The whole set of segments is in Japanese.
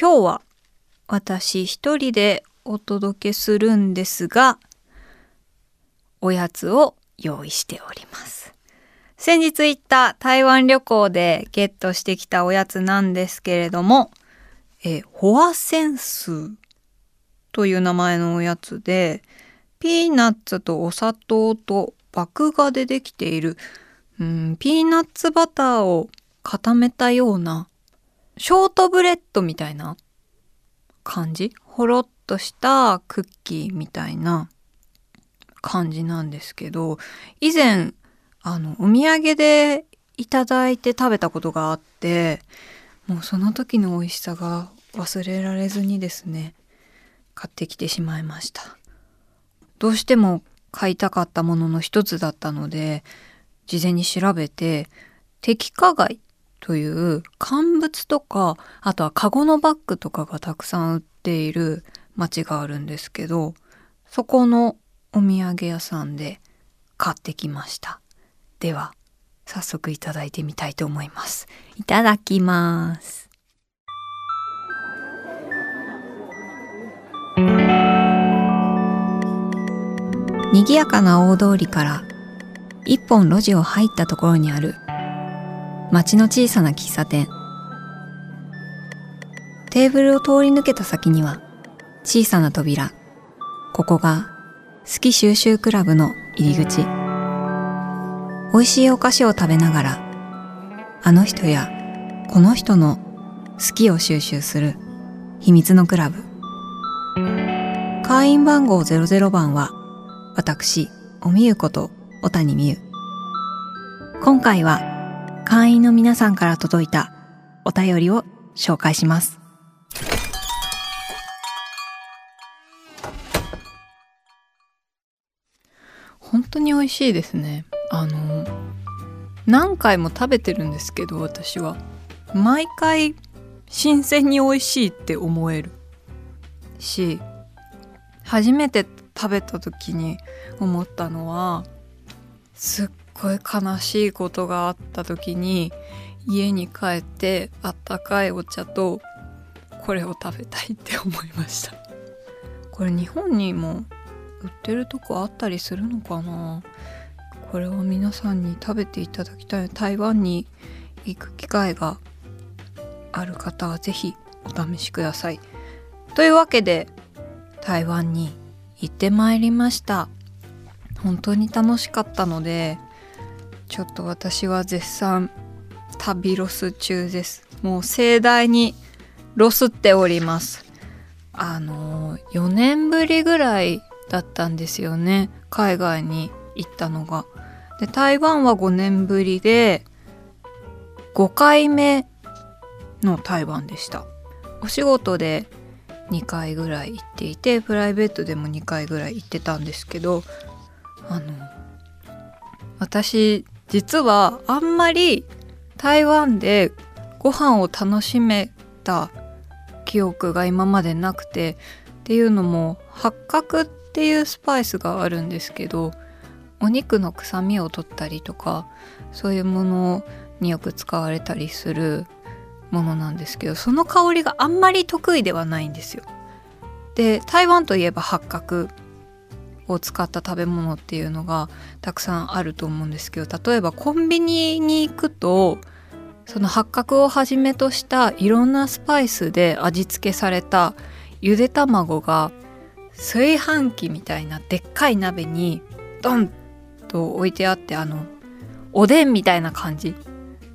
今日は私一人でお届けするんですがおやつを用意しております。先日行った台湾旅行でゲットしてきたおやつなんですけれどもえホアセンスという名前のおやつでピーナッツとお砂糖と麦芽でできている、うん、ピーナッツバターを固めたようなショートブレッドみたいな感じ？ほろっとしたクッキーみたいな感じなんですけど以前あのお土産でいただいて食べたことがあってもうその時の美味しさが忘れられずにですね買ってきてしまいました。どうしても買いたかったものの一つだったので事前に調べて摘花街という乾物とかあとはカゴのバッグとかがたくさん売っている町があるんですけどそこのお土産屋さんで買ってきました。では早速いただいてみたいと思います。いただきます。賑やかな大通りから一本路地を入ったところにある町の小さな喫茶店。テーブルを通り抜けた先には小さな扉。ここが好き収集クラブの入り口。美味しいお菓子を食べながらあの人やこの人の好きを収集する秘密のクラブ。会員番号00番は私おみゆこと小谷美優今回は会員の皆さんから届いたお便りを紹介します。本当に美味しいですね。あの何回も食べてるんですけど私は毎回新鮮に美味しいって思えるし初めて食べた時に思ったのはすっごい悲しいことがあった時に家に帰ってあったかいお茶とこれを食べたいって思いました。これ日本にも売ってるとこあったりするのかな？これを皆さんに食べていただきたい。台湾に行く機会がある方は是非お試しください。というわけで台湾に行ってまいりました。本当に楽しかったのでちょっと私は絶賛旅ロス中です。もう盛大にロスっております。あの4年ぶりぐらいだったんですよね。海外に行ったのが。で台湾は5年ぶりで5回目の台湾でした。お仕事で2回ぐらい行っていてプライベートでも2回ぐらい行ってたんですけどあの私実はあんまり台湾でご飯を楽しめた記憶が今までなくてっていうのも八角っていうスパイスがあるんですけどお肉の臭みを取ったりとかそういうものによく使われたりするものなんですけどその香りがあんまり得意ではないんですよ。で台湾といえば八角を使った食べ物っていうのがたくさんあると思うんですけど例えばコンビニに行くとその八角をはじめとしたいろんなスパイスで味付けされたゆで卵が炊飯器みたいなでっかい鍋にドンと置いてあってあのおでんみたいな感じ。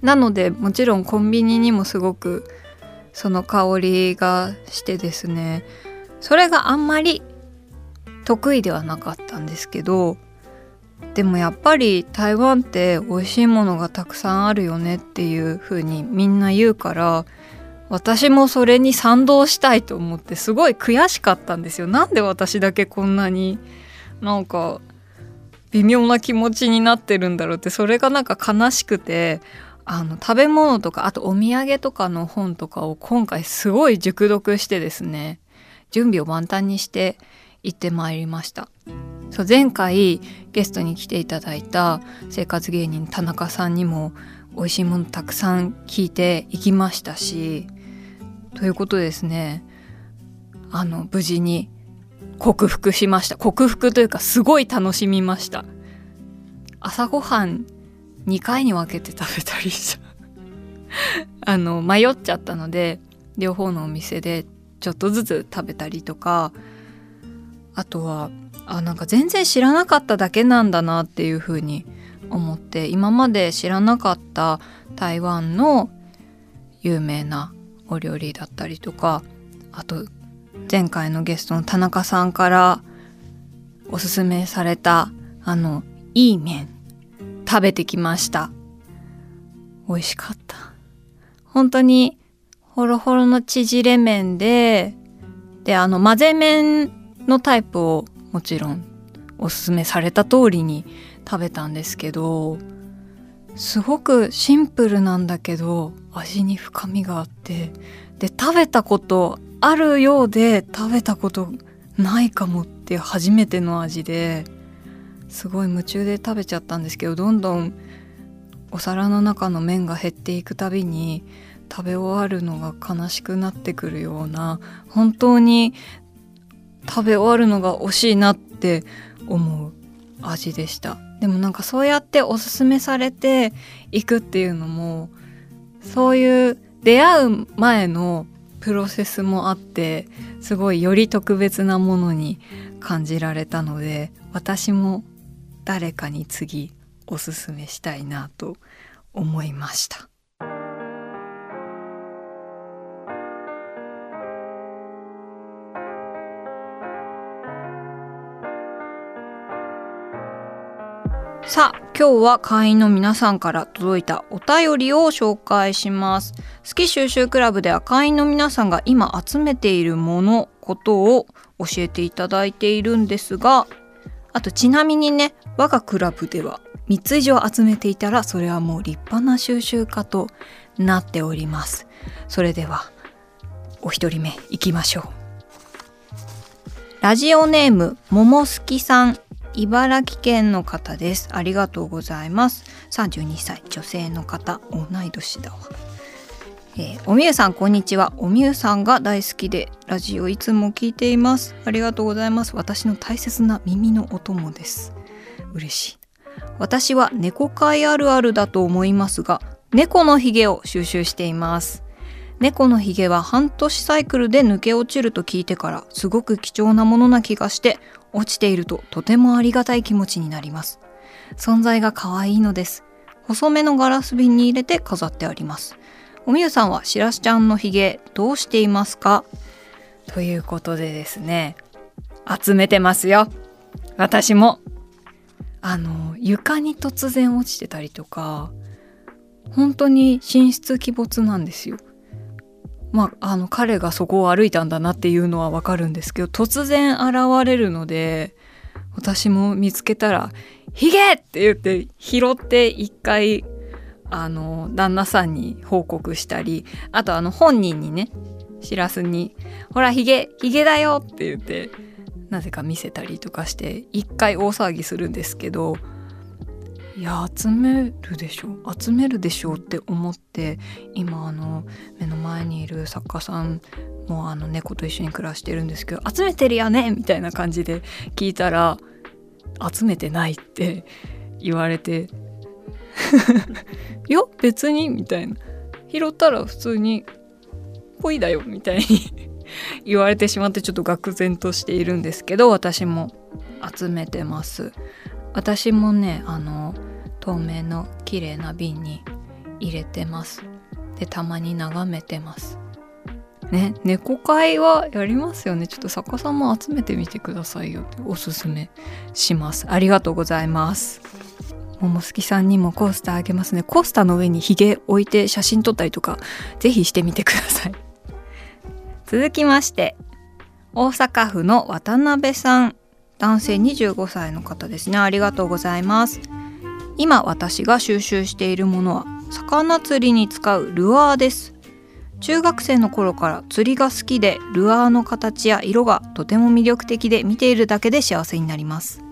なのでもちろんコンビニにもすごくその香りがしてですねそれがあんまり得意ではなかったんですけどでもやっぱり台湾って美味しいものがたくさんあるよねっていう風にみんな言うから私もそれに賛同したいと思ってすごい悔しかったんですよ。なんで私だけこんなになんか微妙な気持ちになってるんだろうってそれがなんか悲しくてあの食べ物とかあとお土産とかの本とかを今回すごい熟読してですね準備を万端にして行ってまいりました。そう前回ゲストに来ていただいた生活芸人田中さんにも美味しいものたくさん聞いていきましたしということですね。あの無事に克服しました。克服というかすごい楽しみました。朝ごはん2回に分けて食べたりした。あの迷っちゃったので両方のお店でちょっとずつ食べたりとかあとはあなんか全然知らなかっただけなんだなっていうふうに思って今まで知らなかった台湾の有名なお料理だったりとかあと前回のゲストの田中さんからおすすめされたあのいい麺食べてきました。美味しかった。本当にホロホロの縮れ麺でであの混ぜ麺のタイプをもちろんおすすめされた通りに食べたんですけどすごくシンプルなんだけど味に深みがあってで食べたことあるようで食べたことないかもって初めての味ですごい夢中で食べちゃったんですけどどんどんお皿の中の麺が減っていくたびに食べ終わるのが悲しくなってくるような本当に食べ終わるのが惜しいなって思う味でしたでもなんかそうやっておすすめされていくっていうのもそういう出会う前のプロセスもあってすごいより特別なものに感じられたので私も誰かに次おすすめしたいなと思いました。さあ今日は会員の皆さんから届いたお便りを紹介します。好き収集クラブでは会員の皆さんが今集めているものことを教えていただいているんですがあとちなみにね我がクラブでは3つ以上集めていたらそれはもう立派な収集家となっております。それではお一人目いきましょう。ラジオネームももすきさん。茨城県の方です。ありがとうございます。32歳、女性の方、同い年だわ。えー、おみゆさん、こんにちは。おみゆさんが大好きで、ラジオいつも聞いています。ありがとうございます。私の大切な耳のお供です。嬉しい。私は猫飼あるあるだと思いますが、猫のヒゲを収集しています。猫のヒゲは半年サイクルで抜け落ちると聞いてからすごく貴重なものな気がして落ちているととてもありがたい気持ちになります。存在が可愛いのです。細めのガラス瓶に入れて飾ってあります。おみゆさんはしらすちゃんのひげどうしていますか？ということでですね、集めてますよ。私も。あの、床に突然落ちてたりとか、本当に寝室鬼没なんですよ。まあ、あの彼がそこを歩いたんだなっていうのはわかるんですけど突然現れるので私も見つけたら「ヒゲ!」って言って拾って一回あの旦那さんに報告したりあとあの本人にねしらすに「ほらヒゲヒゲだよ!」って言ってなぜか見せたりとかして一回大騒ぎするんですけどいや集めるでしょ？集めるでしょうって思って今あの目の前にいる作家さんもあの猫と一緒に暮らしてるんですけど集めてるよねみたいな感じで聞いたら集めてないって言われて いや別にみたいな。拾ったら普通にぽいだよみたいに 言われてしまってちょっと愕然としているんですけど私も集めてます。私もねあの透明の綺麗な瓶に入れてます。でたまに眺めてます。ね猫会はやりますよね。ちょっと作家さんも集めてみてくださいよ。っておすすめします。ありがとうございます。桃好きさんにもコースターあげますね。コースターの上にヒゲ置いて写真撮ったりとかぜひしてみてください。続きまして大阪府の渡辺さん。男性25歳の方ですね。ありがとうございます。今私が収集しているものは魚釣りに使うルアーです。中学生の頃から釣りが好きでルアーの形や色がとても魅力的で見ているだけで幸せになります。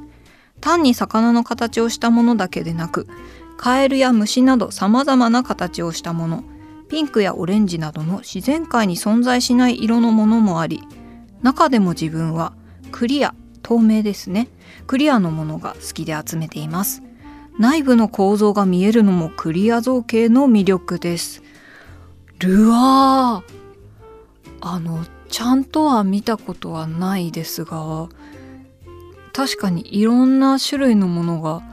単に魚の形をしたものだけでなくカエルや虫など様々な形をしたものピンクやオレンジなどの自然界に存在しない色のものもあり中でも自分はクリア透明ですね。クリアのものが好きで集めています。内部の構造が見えるのもクリア造形の魅力です。ルアー。あのちゃんとは見たことはないですが確かにいろんな種類のものが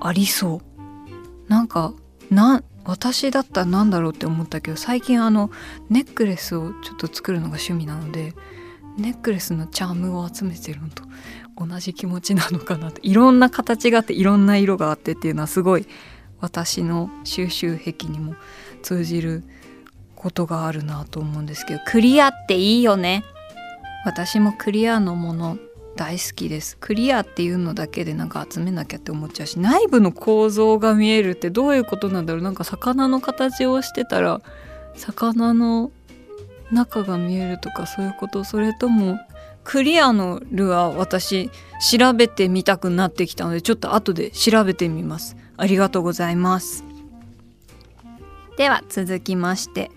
ありそう。なんかな私だったら何だろうって思ったけど最近あのネックレスをちょっと作るのが趣味なのでネックレスのチャームを集めてるのと同じ気持ちなのかなと。いろんな形があっていろんな色があってっていうのはすごい私の収集癖にも通じることがあるなと思うんですけどクリアっていいよね。私もクリアのもの大好きです。クリアっていうのだけでなんか集めなきゃって思っちゃうし内部の構造が見えるってどういうことなんだろう。なんか魚の形をしてたら魚の中が見えるとかそういうことそれともクリアのルアー私調べてみたくなってきたのでちょっと後で調べてみます。ありがとうございます。では続きまして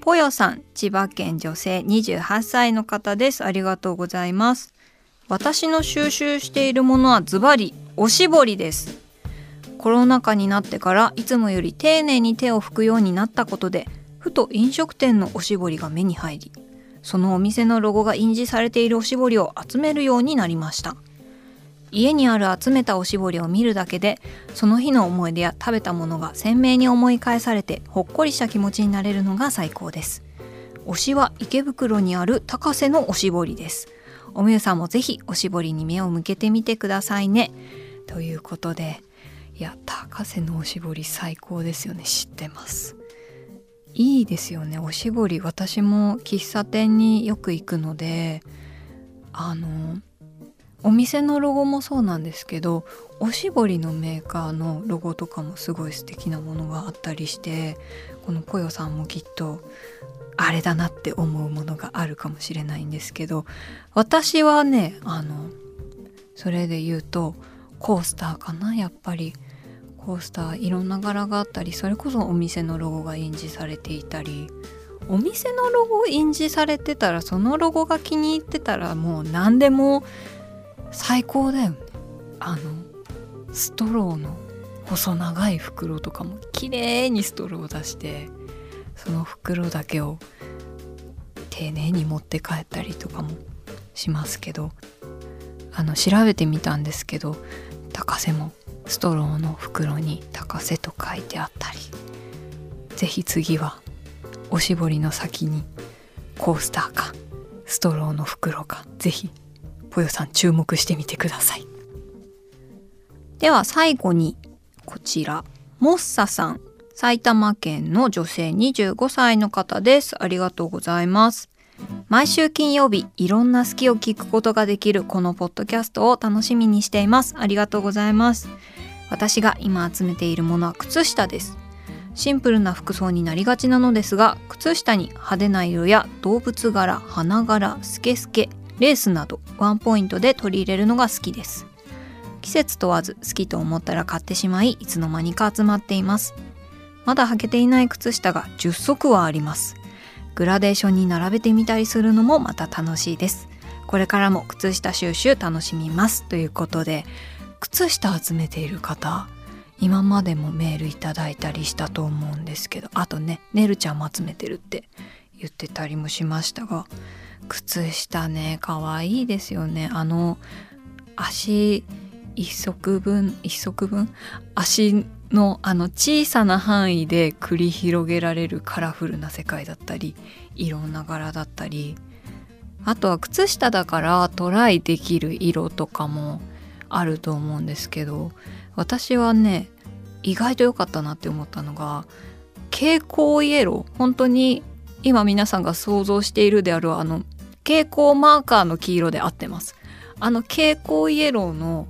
ぽよさん千葉県女性28歳の方です。ありがとうございます。私の収集しているものはズバリおしぼりです。コロナ禍になってからいつもより丁寧に手を拭くようになったことでふと飲食店のおしぼりが目に入りそのお店のロゴが印字されているおしぼりを集めるようになりました。家にある集めたおしぼりを見るだけでその日の思い出や食べたものが鮮明に思い返されてほっこりした気持ちになれるのが最高です。推しは池袋にある高瀬のおしぼりです。おみゆさんもぜひおしぼりに目を向けてみてくださいね。ということでいや高瀬のおしぼり最高ですよね。知ってます。いいですよね。おしぼり私も喫茶店によく行くのであのお店のロゴもそうなんですけどおしぼりのメーカーのロゴとかもすごい素敵なものがあったりしてこのぽよさんもきっとあれだなって思うものがあるかもしれないんですけど私はねあのそれで言うとコースターかなやっぱり。コースターいろんな柄があったりそれこそお店のロゴが印字されていたりお店のロゴ印字されてたらそのロゴが気に入ってたらもう何でも最高だよね。あのストローの細長い袋とかも綺麗にストローを出してその袋だけを丁寧に持って帰ったりとかもしますけどあの調べてみたんですけど高瀬もストローの袋に高瀬と書いてあったり。是非次はおしぼりの先にコースターかストローの袋か是非ぽよさん注目してみてください。では最後にこちらモッサさん。埼玉県の女性25歳の方です。ありがとうございます。毎週金曜日いろんな好きを聞くことができるこのポッドキャストを楽しみにしています。ありがとうございます。私が今集めているものは靴下です。シンプルな服装になりがちなのですが靴下に派手な色や動物柄花柄スケスケレースなどワンポイントで取り入れるのが好きです。季節問わず好きと思ったら買ってしまいいつの間にか集まっています。まだ履けていない靴下が10足はあります。グラデーションに並べてみたりするのもまた楽しいですこれからも靴下収集楽しみます。ということで靴下集めている方今までもメールいただいたりしたと思うんですけどあとねねるちゃんも集めてるって言ってたりもしましたが靴下ね可愛いですよね。あの足一足分一足分足のあの小さな範囲で繰り広げられるカラフルな世界だったりいろんな柄だったりあとは靴下だからトライできる色とかもあると思うんですけど私はね意外と良かったなって思ったのが蛍光イエロー。本当に今皆さんが想像しているであるあの蛍光マーカーの黄色で合ってます。あの蛍光イエローの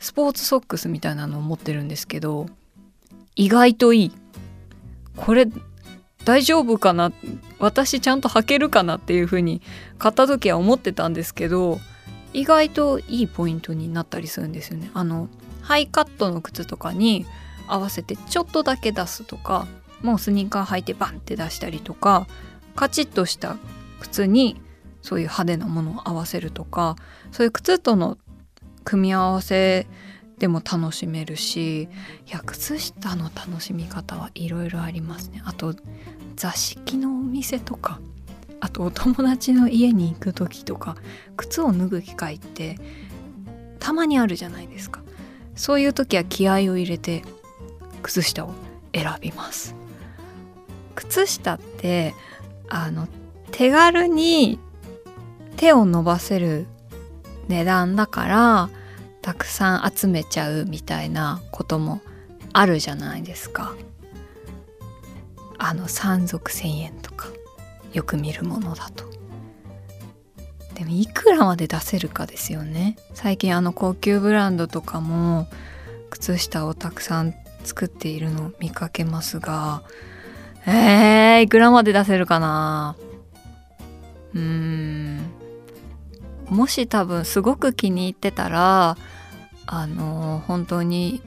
スポーツソックスみたいなのを持ってるんですけど意外といい。これ大丈夫かな？私ちゃんと履けるかなっていう風に買った時は思ってたんですけど意外といいポイントになったりするんですよね。あのハイカットの靴とかに合わせてちょっとだけ出すとかもうスニーカー履いてバンって出したりとかカチッとした靴にそういう派手なものを合わせるとかそういう靴との組み合わせでも楽しめるしいや靴下の楽しみ方はいろいろありますね。あと座敷のお店とかあとお友達の家に行く時とか靴を脱ぐ機会ってたまにあるじゃないですか。そういう時は気合を入れて靴下を選びます。靴下ってあの手軽に手を伸ばせる値段だからたくさん集めちゃうみたいなこともあるじゃないですか。あの山賊1,000円とかよく見るものだと。でもいくらまで出せるかですよね。最近あの高級ブランドとかも靴下をたくさん作っているのを見かけますがえー、いくらまで出せるかな。うーん。もし多分すごく気に入ってたらあの本当に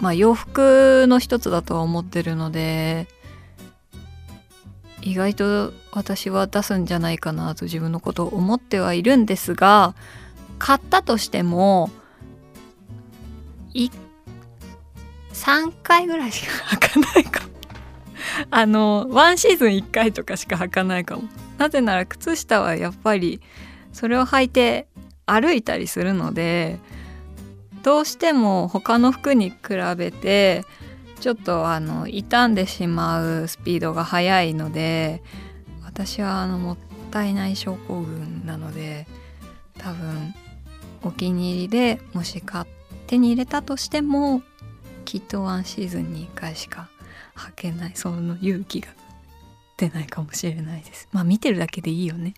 まあ洋服の一つだとは思ってるので意外と私は出すんじゃないかなと自分のことを思ってはいるんですが買ったとしても3回ぐらいしか履かないかも。あのワンシーズン1回とかしか履かないかも。なぜなら靴下はやっぱりそれを履いて歩いたりするのでどうしても他の服に比べてちょっとあの傷んでしまうスピードが速いので私はあのもったいない症候群なので多分お気に入りでもし買手に入れたとしてもきっとワンシーズンに1回しか履けないその勇気が出ないかもしれないです。まあ見てるだけでいいよね。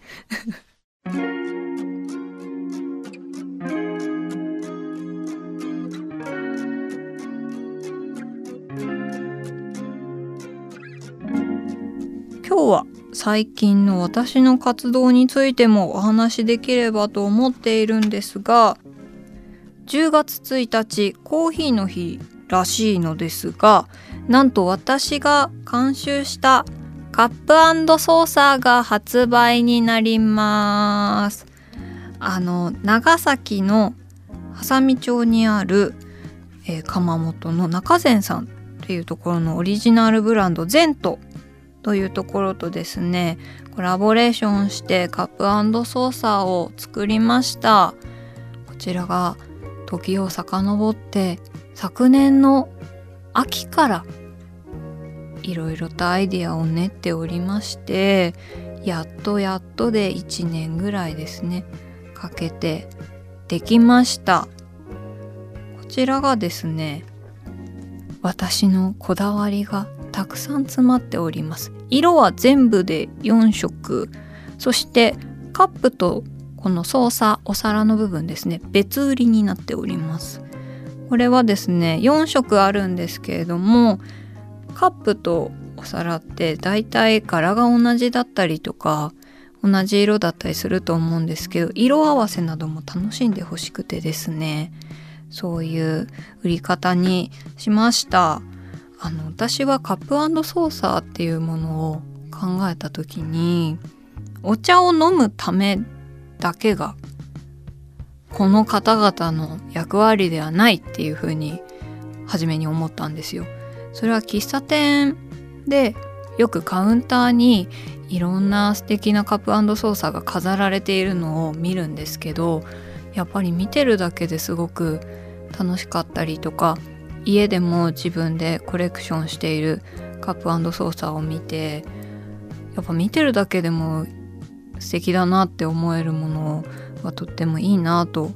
今日は最近の私の活動についてもお話しできればと思っているんですが10月1日コーヒーの日らしいのですがなんと私が監修したカップソーサーが発売になります。あの長崎の波佐見町にある、えー、窯元の中善さんっていうところのオリジナルブランドゼントというところとですねコラボレーションしてカップソーサーを作りました。こちらが時を遡って昨年の秋からいろいろとアイデアを練っておりましてやっとやっとで1年ぐらいですねかけてできました。こちらがですね私のこだわりがたくさん詰まっております。色は全部で4色。そしてカップとこの操作お皿の部分ですね別売りになっております。これはですね4色あるんですけれどもカップとお皿ってだいたい柄が同じだったりとか同じ色だったりすると思うんですけど色合わせなども楽しんでほしくてですねそういう売り方にしましたあの私はカップソーサーっていうものを考えた時にお茶を飲むためだけがこの方々の役割ではないっていうふうに初めに思ったんですよ。それは喫茶店でよくカウンターにいろんな素敵なカップソーサーが飾られているのを見るんですけどやっぱり見てるだけですごく楽しかったりとか家でも自分でコレクションしているカップソーサーを見てやっぱ見てるだけでも素敵だなって思えるものはとってもいいなと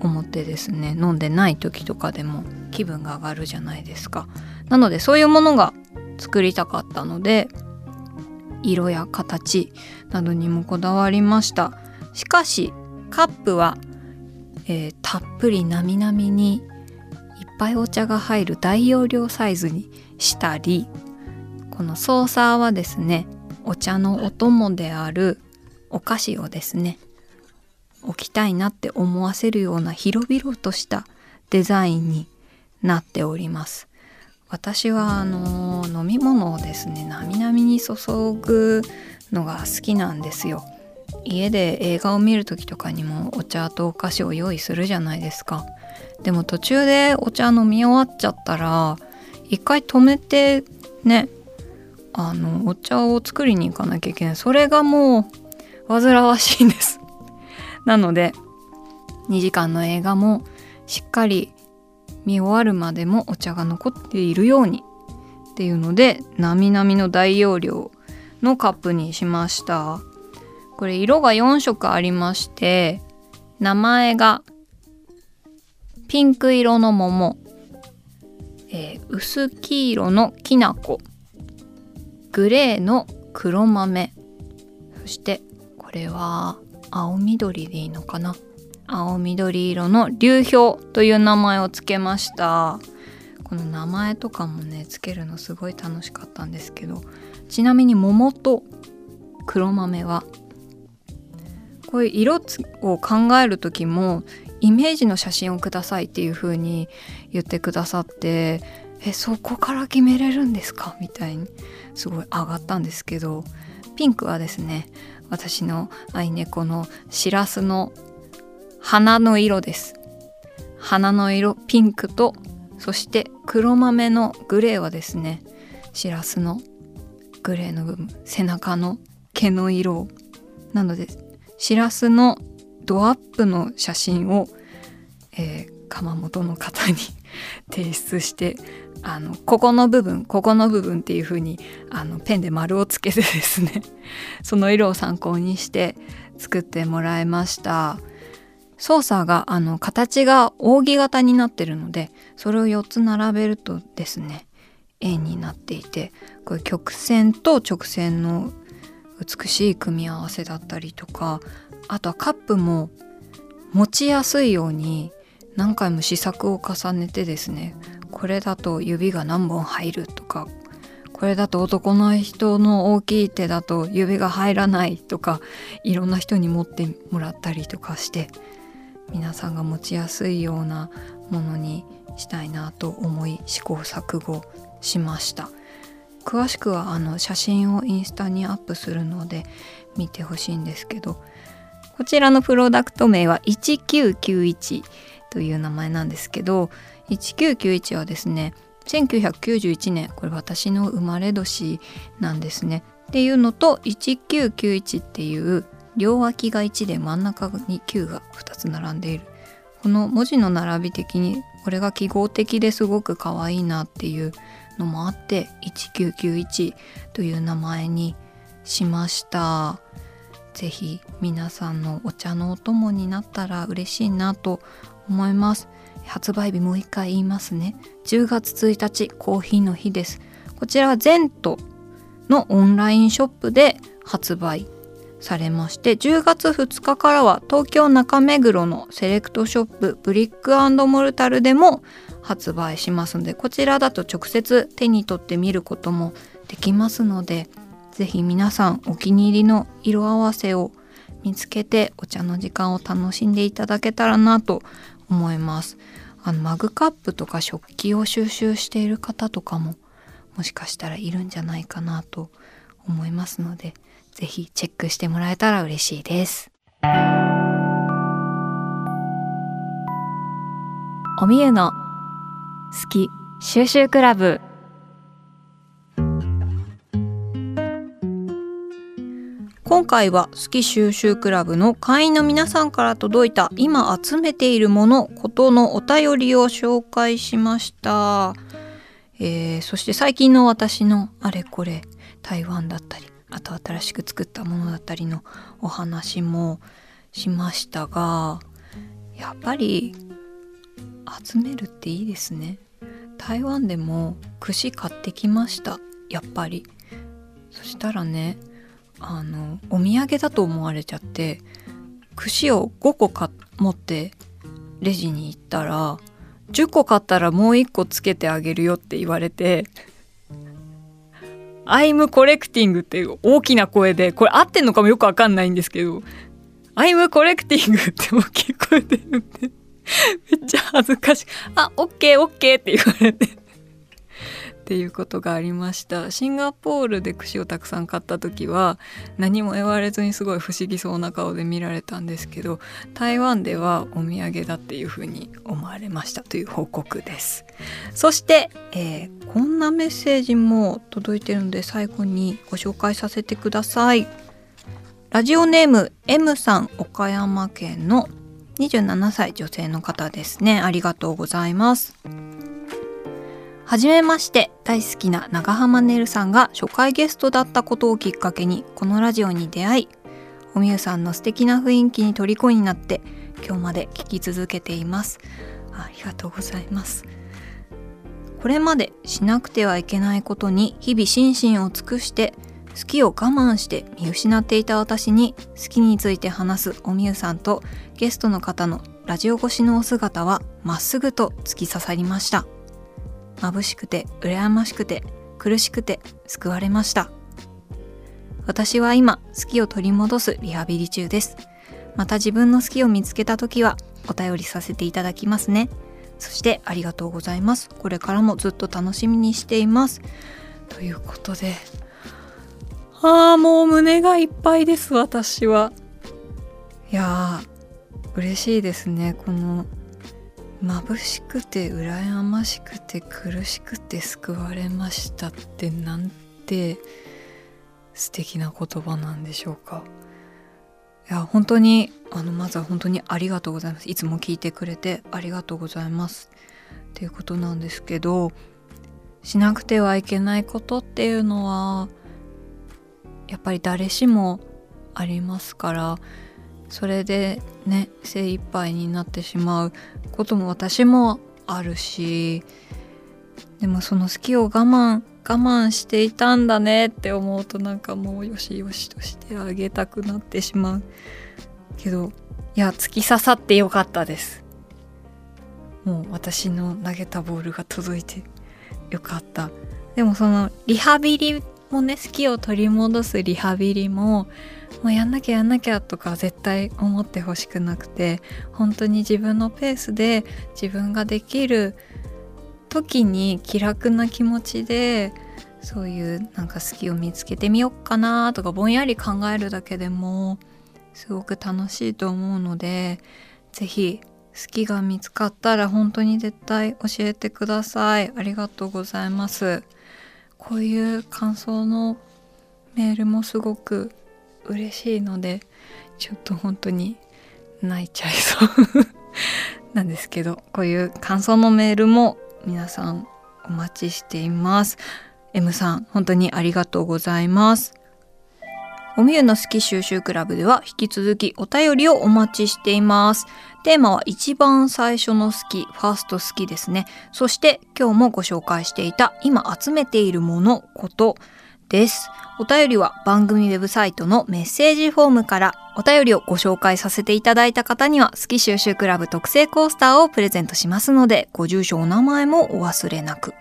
思ってですね飲んでない時とかでも気分が上がるじゃないですか。なのでそういうものが作りたかったので色や形などにもこだわりました。しかしカップは、えー、たっぷりなみなみにいっぱいお茶が入る大容量サイズにしたりこのソーサーはですねお茶のお供であるお菓子をですね置きたいなって思わせるような広々としたデザインになっております。私はあの飲み物をですねなみなみに注ぐのが好きなんですよ。家で映画を見る時とかにもお茶とお菓子を用意するじゃないですか。でも途中でお茶飲み終わっちゃったら一回止めてねあのお茶を作りに行かなきゃいけない。それがもう煩わしいんです。なので2時間の映画もしっかり見終わるまでもお茶が残っているようにっていうのでなみなみの大容量のカップにしました。これ色が4色ありまして名前がピンク色の桃、えー、薄黄色のきな粉グレーの黒豆そしてこれは青緑でいいのかな？青緑色の流氷という名前を付けました。この名前とかもね付けるのすごい楽しかったんですけどちなみに桃と黒豆はこういう色を考える時もイメージの写真をくださいっていう風に言ってくださってえそこから決めれるんですか？みたいにすごい上がったんですけどピンクはですね私の愛猫のしらすの花の色です花の色ピンクとそして黒豆のグレーはですねしらすのグレーの部分背中の毛の色なのでしらすのドアップの写真を、えー、窯元の方に 提出してあのここの部分ここの部分っていう風にあにペンで丸をつけてですねその色を参考にして作ってもらいました。操作があの形が扇形になってるのでそれを4つ並べるとですね円になっていてこれ曲線と直線の美しい組み合わせだったりとかあとはカップも持ちやすいように何回も試作を重ねてですねこれだと指が何本入るとかこれだと男の人の大きい手だと指が入らないとかいろんな人に持ってもらったりとかして皆さんが持ちやすいようなものにしたいなと思い試行錯誤しました。詳しくはあの写真をインスタにアップするので見てほしいんですけどこちらのプロダクト名は1991という名前なんですけど1991はですね1991年これ私の生まれ年なんですね。っていうのと1991っていう両脇が1で真ん中に9が2つ並んでいる。この文字の並び的にこれが記号的ですごく可愛いなっていうのもあって1991という名前にしました。是非皆さんのお茶のお供になったら嬉しいなと思います。発売日もう一回言いますね。10月1日コーヒーの日です。こちらはゼントのオンラインショップで発売されまして10月2日からは東京中目黒のセレクトショップブリックモルタルでも発売しますのでこちらだと直接手に取って見ることもできますので是非皆さんお気に入りの色合わせを見つけてお茶の時間を楽しんでいただけたらなと思います。あのマグカップとか食器を収集している方とかももしかしたらいるんじゃないかなと思いますのでぜひチェックしてもらえたら嬉しいです。おみゆの好き収集クラブ今回は好き収集クラブの会員の皆さんから届いた今集めているものことのお便りを紹介しました、えー、そして最近の私のあれこれ台湾だったりあと新しく作ったものだったりのお話もしましたがやっぱり集めるっていいですね。台湾でも串買ってきました。やっぱり。そしたらねあのお土産だと思われちゃって串を5個か持ってレジに行ったら10個買ったらもう1個つけてあげるよって言われて「アイムコレクティング」っていう大きな声でこれ合ってんのかもよくわかんないんですけど「アイムコレクティング」って大きい声で言ってめっちゃ恥ずかしい「あオッケーオッケー」って言われて。っていうことがありました。シンガポールで串をたくさん買った時は何も言われずにすごい不思議そうな顔で見られたんですけど台湾ではお土産だっていうふうに思われましたという報告です。そして、えー、こんなメッセージも届いてるので最後にご紹介させてください。ラジオネーム M さん岡山県の27歳女性の方ですね。ありがとうございます。はじめまして大好きな長浜ねるさんが初回ゲストだったことをきっかけにこのラジオに出会いおみゆさんの素敵な雰囲気に虜になって今日まで聞き続けています。ありがとうございます。これまでしなくてはいけないことに日々心身を尽くして好きを我慢して見失っていた私に好きについて話すおみゆさんとゲストの方のラジオ越しのお姿はまっすぐと突き刺さりました。眩しくて羨ましくて苦しくて救われました。私は今好きを取り戻すリハビリ中です。また自分の好きを見つけた時はお便りさせていただきますね。そしてありがとうございます。これからもずっと楽しみにしています。ということでああもう胸がいっぱいです私は。いやー嬉しいですねこの眩しくて羨ましくて苦しくて救われましたってなんて素敵な言葉なんでしょうか。いや本当にあのまずは本当にありがとうございます。いつも聞いてくれてありがとうございます。っていうことなんですけどしなくてはいけないことっていうのはやっぱり誰しもありますからそれでね精一杯になってしまうことも私もあるしでもその好きを我慢我慢していたんだねって思うとなんかもうよしよしとしてあげたくなってしまうけどいや突き刺さってよかったです。もう私の投げたボールが届いてよかった。でもそのリハビリもね好きを取り戻すリハビリももうやんなきゃやんなきゃとか絶対思ってほしくなくて本当に自分のペースで自分ができる時に気楽な気持ちでそういうなんか好きを見つけてみよっかなとかぼんやり考えるだけでもすごく楽しいと思うので是非好きが見つかったら本当に絶対教えてください。ありがとうございます。こういう感想のメールもすごく嬉しいのでちょっと本当に泣いちゃいそう。なんですけどこういう感想のメールも皆さんお待ちしています。M さん本当にありがとうございます。おみゆの好き収集クラブでは引き続きお便りをお待ちしています。テーマは一番最初の好き、ファースト好きですね。そして今日もご紹介していた今集めているもの、ことです。お便りは番組ウェブサイトのメッセージフォームからお便りをご紹介させていただいた方には好き収集クラブ特製コースターをプレゼントしますのでご住所お名前もお忘れなく。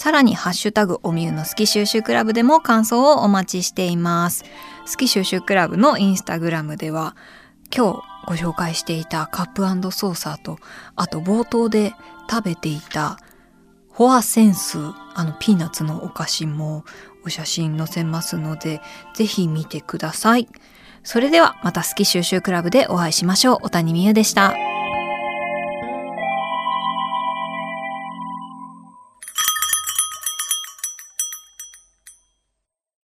さらにハッシュタグおみゆの好き収集クラブでも感想をお待ちしています。好き収集クラブのインスタグラムでは今日ご紹介していたカップソーサーとあと冒頭で食べていたフォアセンスあのピーナッツのお菓子もお写真載せますので、ぜひ見てください。それではまた好き収集クラブでお会いしましょう。小谷美優でした。